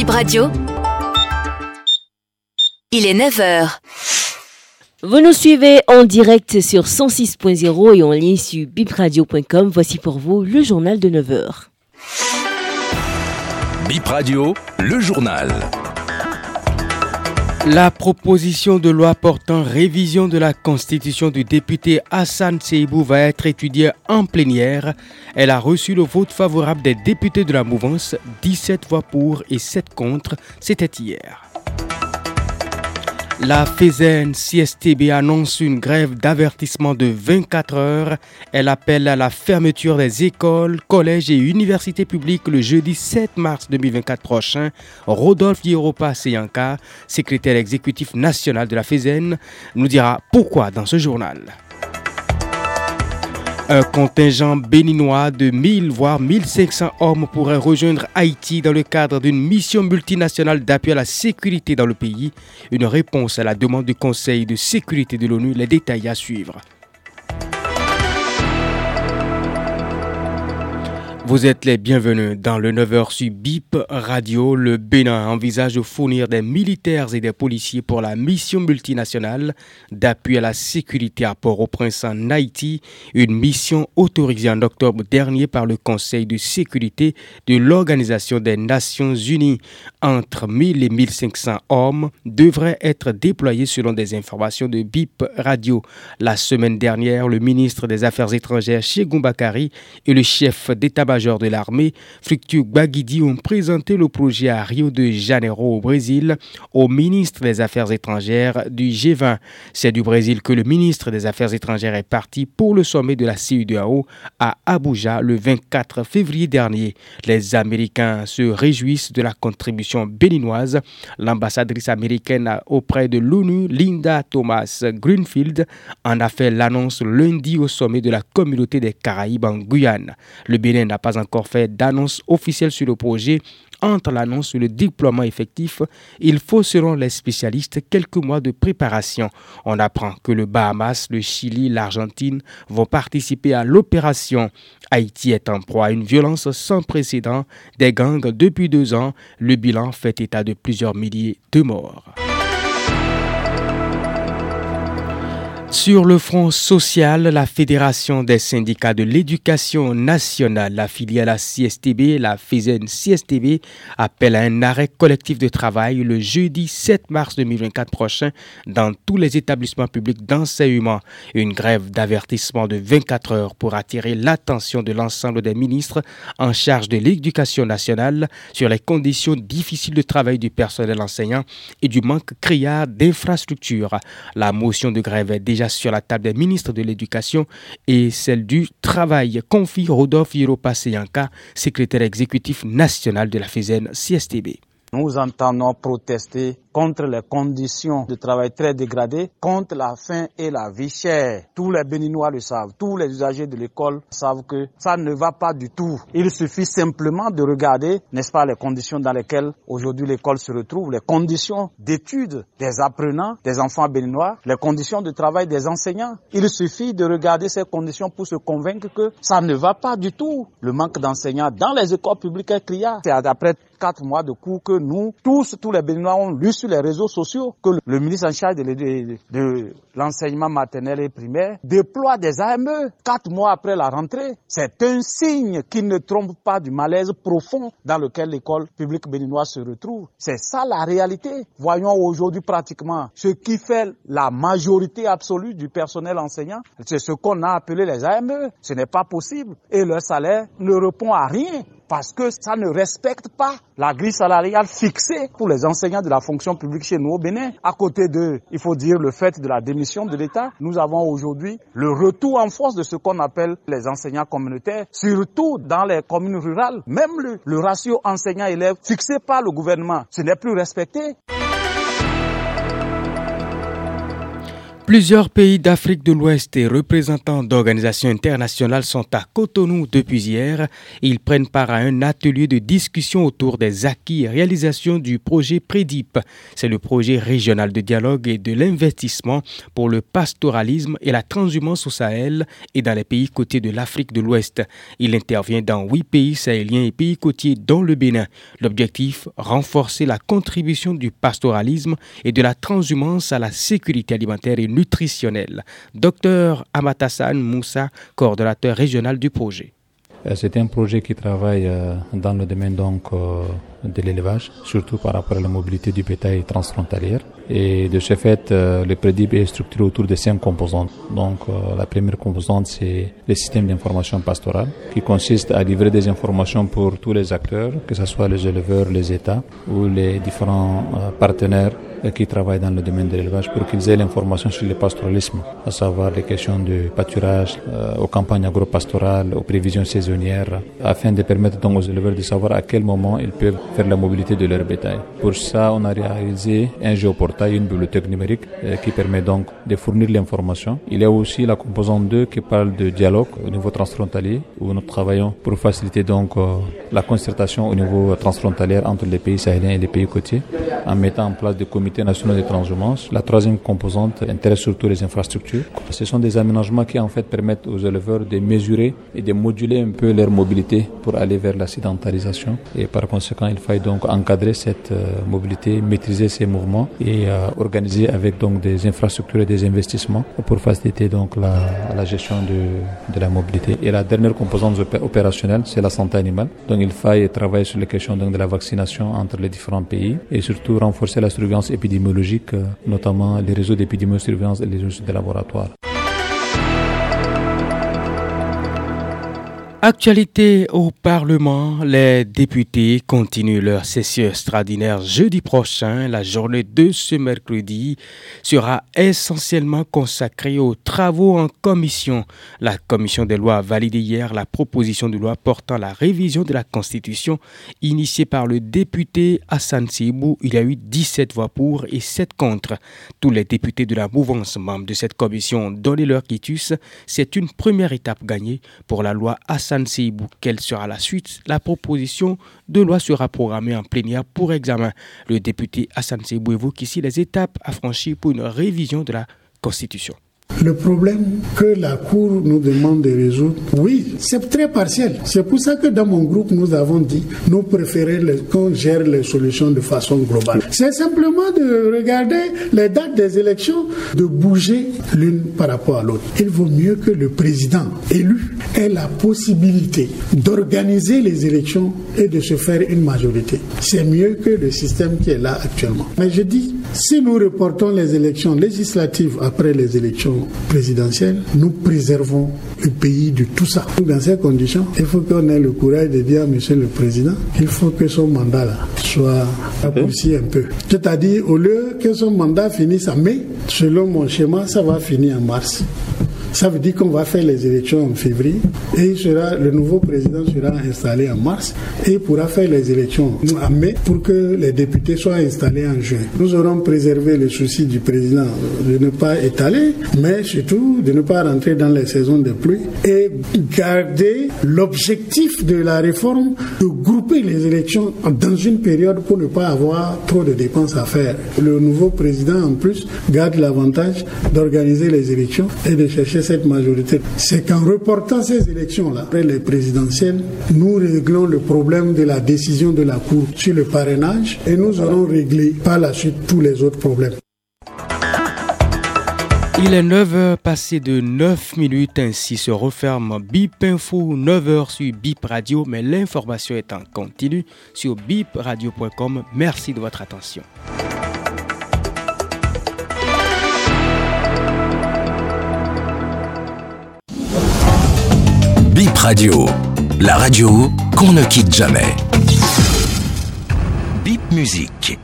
Bip Radio. Il est 9h. Vous nous suivez en direct sur 106.0 et en ligne sur bipradio.com. Voici pour vous le journal de 9h. Bip Radio, le journal. La proposition de loi portant révision de la constitution du député Hassan Seibou va être étudiée en plénière. Elle a reçu le vote favorable des députés de la mouvance, 17 voix pour et 7 contre. C'était hier. La FESEN CSTB annonce une grève d'avertissement de 24 heures. Elle appelle à la fermeture des écoles, collèges et universités publiques le jeudi 7 mars 2024 prochain. Rodolphe Yeropa Seyanka, secrétaire exécutif national de la FESEN, nous dira pourquoi dans ce journal. Un contingent béninois de 1000 voire 1500 hommes pourrait rejoindre Haïti dans le cadre d'une mission multinationale d'appui à la sécurité dans le pays. Une réponse à la demande du Conseil de sécurité de l'ONU. Les détails à suivre. Vous êtes les bienvenus dans le 9h sur BIP Radio. Le Bénin envisage de fournir des militaires et des policiers pour la mission multinationale d'appui à la sécurité à Port-au-Prince en Haïti, une mission autorisée en octobre dernier par le Conseil de sécurité de l'Organisation des Nations Unies. Entre 1000 et 1500 hommes devraient être déployés selon des informations de BIP Radio. La semaine dernière, le ministre des Affaires étrangères, Chegoum Bakari, et le chef d'état-major de l'armée, Fructueux Baguidi, ont présenté le projet à Rio de Janeiro au Brésil au ministre des Affaires étrangères du G20. C'est du Brésil que le ministre des Affaires étrangères est parti pour le sommet de la CUDAO à Abuja le 24 février dernier. Les Américains se réjouissent de la contribution béninoise. L'ambassadrice américaine auprès de l'ONU, Linda Thomas Greenfield, en a fait l'annonce lundi au sommet de la communauté des Caraïbes en Guyane. Le Bénin n'a pas encore fait d'annonce officielle sur le projet. Entre l'annonce et le déploiement effectif, il faut, selon les spécialistes, quelques mois de préparation. On apprend que le Bahamas, le Chili, l'Argentine vont participer à l'opération. Haïti est en proie à une violence sans précédent des gangs depuis deux ans. Le bilan fait état de plusieurs milliers de morts. Sur le front social, la Fédération des syndicats de l'éducation nationale, affiliée à la CSTB, la FESEN CSTB, appelle à un arrêt collectif de travail le jeudi 7 mars 2024 prochain dans tous les établissements publics d'enseignement. Une grève d'avertissement de 24 heures pour attirer l'attention de l'ensemble des ministres en charge de l'éducation nationale sur les conditions difficiles de travail du personnel enseignant et du manque criard d'infrastructures. La motion de grève est déjà sur la table des ministres de l'Éducation et celle du Travail, confie Rodolphe Yiropa Seyanka, secrétaire exécutif national de la FESEN CSTB. Nous entendons protester contre les conditions de travail très dégradées, contre la faim et la vie chère. Tous les Béninois le savent, tous les usagers de l'école savent que ça ne va pas du tout. Il suffit simplement de regarder, n'est-ce pas, les conditions dans lesquelles aujourd'hui l'école se retrouve, les conditions d'études des apprenants, des enfants béninois, les conditions de travail des enseignants. Il suffit de regarder ces conditions pour se convaincre que ça ne va pas du tout. Le manque d'enseignants dans les écoles publiques est criard. C'est après quatre mois de cours que nous, tous, tous les Béninois ont lu sur les réseaux sociaux que le ministre en charge de, l'enseignement maternel et primaire déploie des AME quatre mois après la rentrée. C'est un signe qui ne trompe pas du malaise profond dans lequel l'école publique béninoise se retrouve. C'est ça la réalité. Voyons aujourd'hui pratiquement ce qui fait la majorité absolue du personnel enseignant. C'est ce qu'on a appelé les AME. Ce n'est pas possible. Et leur salaire ne répond à rien parce que ça ne respecte pas la grille salariale fixée pour les enseignants de la fonction publique chez nous au Bénin. À côté de, il faut dire, le fait de la démission de l'État, nous avons aujourd'hui le retour en force de ce qu'on appelle les enseignants communautaires, surtout dans les communes rurales. Même le, le ratio enseignant-élève fixé par le gouvernement, ce n'est plus respecté. Plusieurs pays d'Afrique de l'Ouest et représentants d'organisations internationales sont à Cotonou depuis hier. Ils prennent part à un atelier de discussion autour des acquis et réalisations du projet PREDIP. C'est le projet régional de dialogue et de l'investissement pour le pastoralisme et la transhumance au Sahel et dans les pays côtiers de l'Afrique de l'Ouest. Il intervient dans huit pays sahéliens et pays côtiers dont le Bénin. L'objectif, renforcer la contribution du pastoralisme et de la transhumance à la sécurité alimentaire et nutritionnelle. Docteur Amatassan Moussa, coordonnateur régional du projet. Euh, c'est un projet qui travaille euh, dans le domaine donc euh, de l'élevage, surtout par rapport à la mobilité du bétail transfrontalière. Et de ce fait, le PREDIP est structuré autour de cinq composantes. Donc, la première composante, c'est le système d'information pastorale, qui consiste à livrer des informations pour tous les acteurs, que ce soit les éleveurs, les États ou les différents partenaires qui travaillent dans le domaine de l'élevage pour qu'ils aient l'information sur le pastoralisme, à savoir les questions de pâturage, aux campagnes agro-pastorales, aux prévisions saisonnières, afin de permettre donc aux éleveurs de savoir à quel moment ils peuvent faire la mobilité de leur bétail. Pour ça, on a réalisé un géoportail, une bibliothèque numérique euh, qui permet donc de fournir l'information. Il y a aussi la composante 2 qui parle de dialogue au niveau transfrontalier où nous travaillons pour faciliter donc euh, la concertation au niveau transfrontalier entre les pays sahéliens et les pays côtiers en mettant en place des comités nationaux de transhumance. La troisième composante intéresse surtout les infrastructures. Ce sont des aménagements qui en fait permettent aux éleveurs de mesurer et de moduler un peu leur mobilité pour aller vers la sédentarisation et par conséquent faille donc encadrer cette euh, mobilité, maîtriser ces mouvements et euh, organiser avec donc des infrastructures et des investissements pour faciliter donc la, gestion de, de, la mobilité. Et la dernière composante opérationnelle, c'est la santé animale. Donc il faille travailler sur les questions donc, de la vaccination entre les différents pays et surtout renforcer la surveillance épidémiologique, euh, notamment les réseaux d'épidémiosurveillance et les réseaux de laboratoire. Actualité au Parlement, les députés continuent leur session extraordinaire jeudi prochain. La journée de ce mercredi sera essentiellement consacrée aux travaux en commission. La commission des lois a validé hier la proposition de loi portant la révision de la Constitution initiée par le député Hassan Sibou. Il y a eu 17 voix pour et 7 contre. Tous les députés de la mouvance membres de cette commission ont donné leur quitus. C'est une première étape gagnée pour la loi Hassan quelle sera la suite La proposition de loi sera programmée en plénière pour examen. Le député Hassan Seibou évoque ici les étapes à franchir pour une révision de la Constitution. Le problème que la Cour nous demande de résoudre, oui, c'est très partiel. C'est pour ça que dans mon groupe, nous avons dit, nous préférons qu'on gère les solutions de façon globale. C'est simplement de regarder les dates des élections, de bouger l'une par rapport à l'autre. Il vaut mieux que le président élu ait la possibilité d'organiser les élections et de se faire une majorité. C'est mieux que le système qui est là actuellement. Mais je dis, si nous reportons les élections législatives après les élections présidentielle, nous préservons le pays de tout ça. Dans ces conditions, il faut qu'on ait le courage de dire à Monsieur le Président qu'il faut que son mandat soit raccourci un peu. C'est-à-dire, au lieu que son mandat finisse en mai, selon mon schéma, ça va finir en mars. Ça veut dire qu'on va faire les élections en février et sera, le nouveau président sera installé en mars et pourra faire les élections en mai pour que les députés soient installés en juin. Nous aurons préservé le souci du président de ne pas étaler, mais surtout de ne pas rentrer dans les saisons de pluie et garder l'objectif de la réforme de grouper les élections dans une période pour ne pas avoir trop de dépenses à faire. Le nouveau président en plus garde l'avantage d'organiser les élections et de chercher cette majorité, c'est qu'en reportant ces élections-là, après les présidentielles, nous réglons le problème de la décision de la Cour sur le parrainage et nous aurons réglé par la suite tous les autres problèmes. Il est 9h passé de 9 minutes, ainsi se referme BIP Info 9h sur BIP Radio, mais l'information est en continu sur bipradio.com. Merci de votre attention. Radio, la radio qu'on ne quitte jamais. Bip Musique.